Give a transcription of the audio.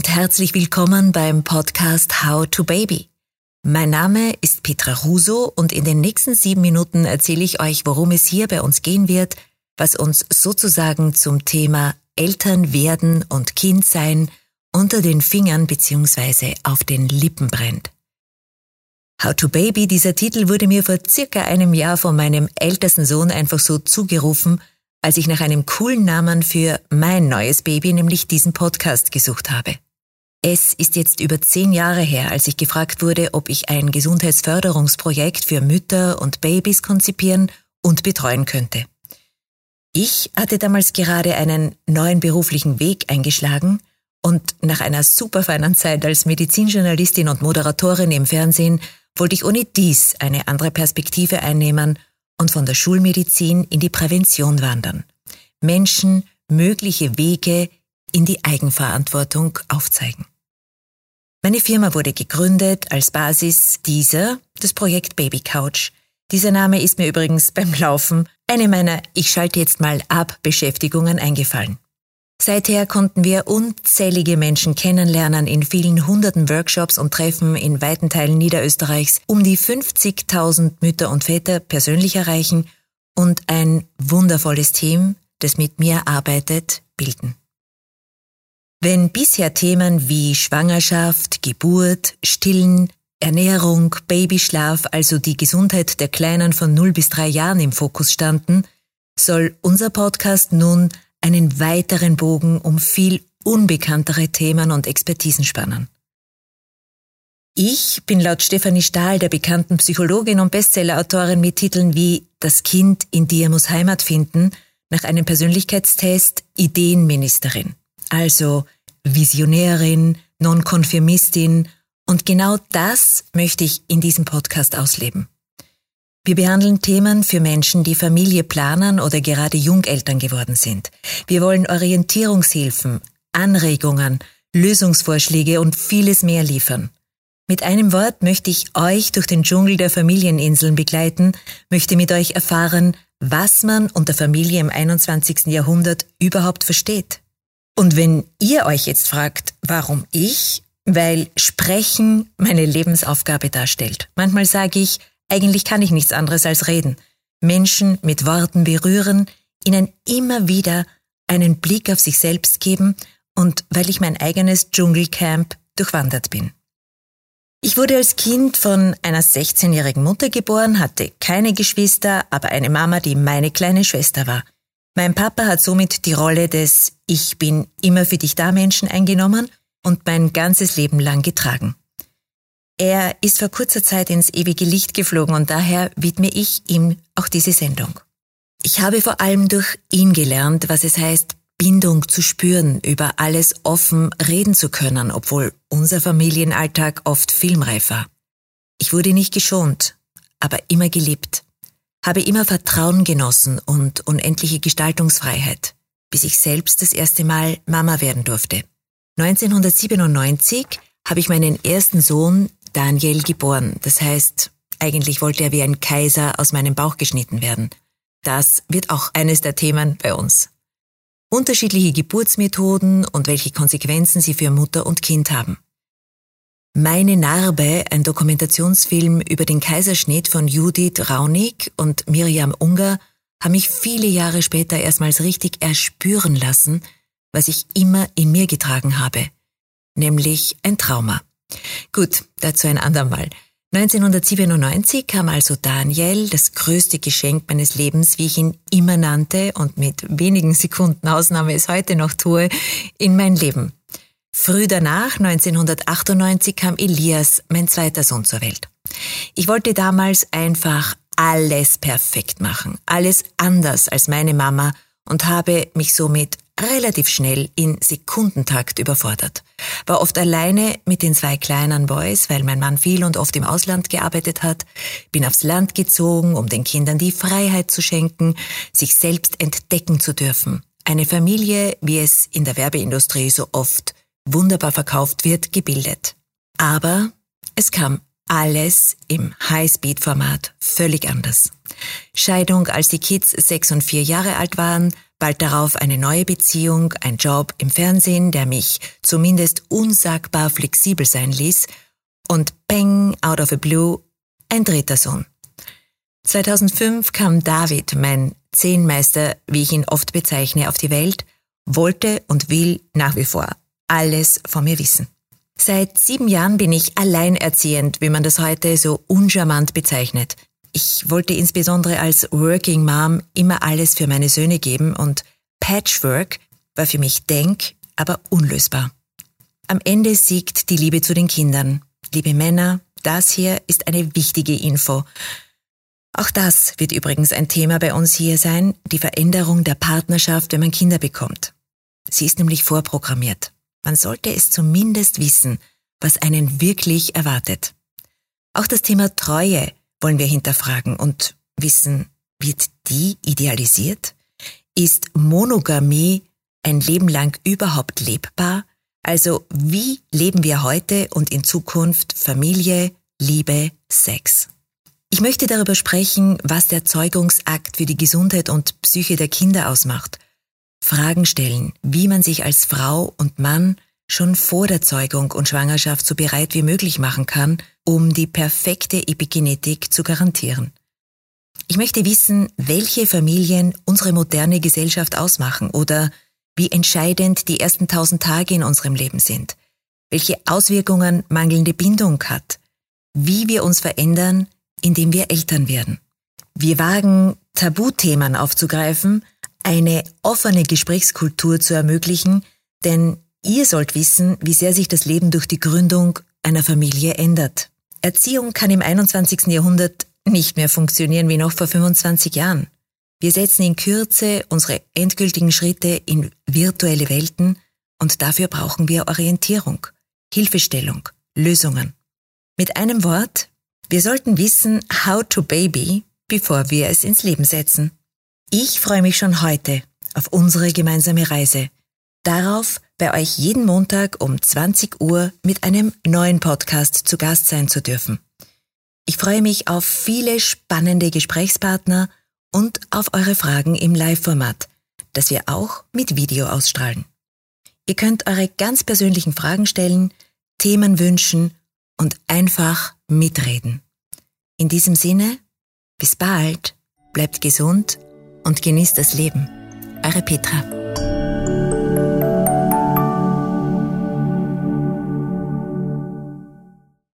und herzlich willkommen beim Podcast How to Baby. Mein Name ist Petra Russo und in den nächsten sieben Minuten erzähle ich euch, worum es hier bei uns gehen wird, was uns sozusagen zum Thema Eltern werden und Kind sein unter den Fingern bzw. auf den Lippen brennt. How to Baby, dieser Titel wurde mir vor circa einem Jahr von meinem ältesten Sohn einfach so zugerufen, als ich nach einem coolen Namen für mein neues Baby, nämlich diesen Podcast, gesucht habe. Es ist jetzt über zehn Jahre her, als ich gefragt wurde, ob ich ein Gesundheitsförderungsprojekt für Mütter und Babys konzipieren und betreuen könnte. Ich hatte damals gerade einen neuen beruflichen Weg eingeschlagen und nach einer super feinen Zeit als Medizinjournalistin und Moderatorin im Fernsehen wollte ich ohne dies eine andere Perspektive einnehmen und von der Schulmedizin in die Prävention wandern. Menschen mögliche Wege in die Eigenverantwortung aufzeigen. Meine Firma wurde gegründet als Basis dieser, das Projekt Baby Couch. Dieser Name ist mir übrigens beim Laufen eine meiner Ich schalte jetzt mal ab Beschäftigungen eingefallen. Seither konnten wir unzählige Menschen kennenlernen in vielen hunderten Workshops und Treffen in weiten Teilen Niederösterreichs, um die 50.000 Mütter und Väter persönlich erreichen und ein wundervolles Team, das mit mir arbeitet, bilden. Wenn bisher Themen wie Schwangerschaft, Geburt, Stillen, Ernährung, Babyschlaf, also die Gesundheit der Kleinen von 0 bis 3 Jahren im Fokus standen, soll unser Podcast nun einen weiteren Bogen um viel unbekanntere Themen und Expertisen spannen. Ich bin laut Stefanie Stahl, der bekannten Psychologin und Bestsellerautorin mit Titeln wie Das Kind in dir muss Heimat finden, nach einem Persönlichkeitstest Ideenministerin, also Visionärin, Nonkonfirmistin und genau das möchte ich in diesem Podcast ausleben. Wir behandeln Themen für Menschen, die Familie planen oder gerade Jungeltern geworden sind. Wir wollen Orientierungshilfen, Anregungen, Lösungsvorschläge und vieles mehr liefern. Mit einem Wort möchte ich euch durch den Dschungel der Familieninseln begleiten, möchte mit euch erfahren, was man unter Familie im 21. Jahrhundert überhaupt versteht. Und wenn ihr euch jetzt fragt, warum ich? Weil Sprechen meine Lebensaufgabe darstellt. Manchmal sage ich, eigentlich kann ich nichts anderes als reden. Menschen mit Worten berühren, ihnen immer wieder einen Blick auf sich selbst geben und weil ich mein eigenes Dschungelcamp durchwandert bin. Ich wurde als Kind von einer 16-jährigen Mutter geboren, hatte keine Geschwister, aber eine Mama, die meine kleine Schwester war. Mein Papa hat somit die Rolle des Ich bin immer für dich da Menschen eingenommen und mein ganzes Leben lang getragen. Er ist vor kurzer Zeit ins ewige Licht geflogen und daher widme ich ihm auch diese Sendung. Ich habe vor allem durch ihn gelernt, was es heißt, Bindung zu spüren, über alles offen reden zu können, obwohl unser Familienalltag oft filmreif war. Ich wurde nicht geschont, aber immer geliebt, habe immer Vertrauen genossen und unendliche Gestaltungsfreiheit, bis ich selbst das erste Mal Mama werden durfte. 1997 habe ich meinen ersten Sohn Daniel geboren. Das heißt, eigentlich wollte er wie ein Kaiser aus meinem Bauch geschnitten werden. Das wird auch eines der Themen bei uns. Unterschiedliche Geburtsmethoden und welche Konsequenzen sie für Mutter und Kind haben. Meine Narbe, ein Dokumentationsfilm über den Kaiserschnitt von Judith Raunig und Miriam Unger, haben mich viele Jahre später erstmals richtig erspüren lassen, was ich immer in mir getragen habe, nämlich ein Trauma. Gut, dazu ein andermal. 1997 kam also Daniel, das größte Geschenk meines Lebens, wie ich ihn immer nannte und mit wenigen Sekunden Ausnahme es heute noch tue, in mein Leben. Früh danach, 1998, kam Elias, mein zweiter Sohn, zur Welt. Ich wollte damals einfach alles perfekt machen, alles anders als meine Mama und habe mich somit relativ schnell in Sekundentakt überfordert. War oft alleine mit den zwei kleinen Boys, weil mein Mann viel und oft im Ausland gearbeitet hat, bin aufs Land gezogen, um den Kindern die Freiheit zu schenken, sich selbst entdecken zu dürfen. Eine Familie, wie es in der Werbeindustrie so oft wunderbar verkauft wird, gebildet. Aber es kam alles im Highspeed-Format völlig anders. Scheidung, als die Kids sechs und vier Jahre alt waren, bald darauf eine neue Beziehung, ein Job im Fernsehen, der mich zumindest unsagbar flexibel sein ließ und bang, out of a blue, ein dritter Sohn. 2005 kam David, mein Zehnmeister, wie ich ihn oft bezeichne, auf die Welt, wollte und will nach wie vor alles von mir wissen. Seit sieben Jahren bin ich alleinerziehend, wie man das heute so uncharmant bezeichnet. Ich wollte insbesondere als Working Mom immer alles für meine Söhne geben und Patchwork war für mich denk, aber unlösbar. Am Ende siegt die Liebe zu den Kindern. Liebe Männer, das hier ist eine wichtige Info. Auch das wird übrigens ein Thema bei uns hier sein, die Veränderung der Partnerschaft, wenn man Kinder bekommt. Sie ist nämlich vorprogrammiert. Man sollte es zumindest wissen, was einen wirklich erwartet. Auch das Thema Treue wollen wir hinterfragen und wissen, wird die idealisiert? Ist Monogamie ein Leben lang überhaupt lebbar? Also wie leben wir heute und in Zukunft Familie, Liebe, Sex? Ich möchte darüber sprechen, was der Zeugungsakt für die Gesundheit und Psyche der Kinder ausmacht. Fragen stellen, wie man sich als Frau und Mann schon vor der Zeugung und Schwangerschaft so bereit wie möglich machen kann, um die perfekte Epigenetik zu garantieren. Ich möchte wissen, welche Familien unsere moderne Gesellschaft ausmachen oder wie entscheidend die ersten tausend Tage in unserem Leben sind, welche Auswirkungen mangelnde Bindung hat, wie wir uns verändern, indem wir Eltern werden. Wir wagen, Tabuthemen aufzugreifen, eine offene Gesprächskultur zu ermöglichen, denn Ihr sollt wissen, wie sehr sich das Leben durch die Gründung einer Familie ändert. Erziehung kann im 21. Jahrhundert nicht mehr funktionieren wie noch vor 25 Jahren. Wir setzen in Kürze unsere endgültigen Schritte in virtuelle Welten und dafür brauchen wir Orientierung, Hilfestellung, Lösungen. Mit einem Wort, wir sollten wissen, how to baby, bevor wir es ins Leben setzen. Ich freue mich schon heute auf unsere gemeinsame Reise. Darauf, bei euch jeden Montag um 20 Uhr mit einem neuen Podcast zu Gast sein zu dürfen. Ich freue mich auf viele spannende Gesprächspartner und auf eure Fragen im Live-Format, das wir auch mit Video ausstrahlen. Ihr könnt eure ganz persönlichen Fragen stellen, Themen wünschen und einfach mitreden. In diesem Sinne, bis bald, bleibt gesund und genießt das Leben. Eure Petra.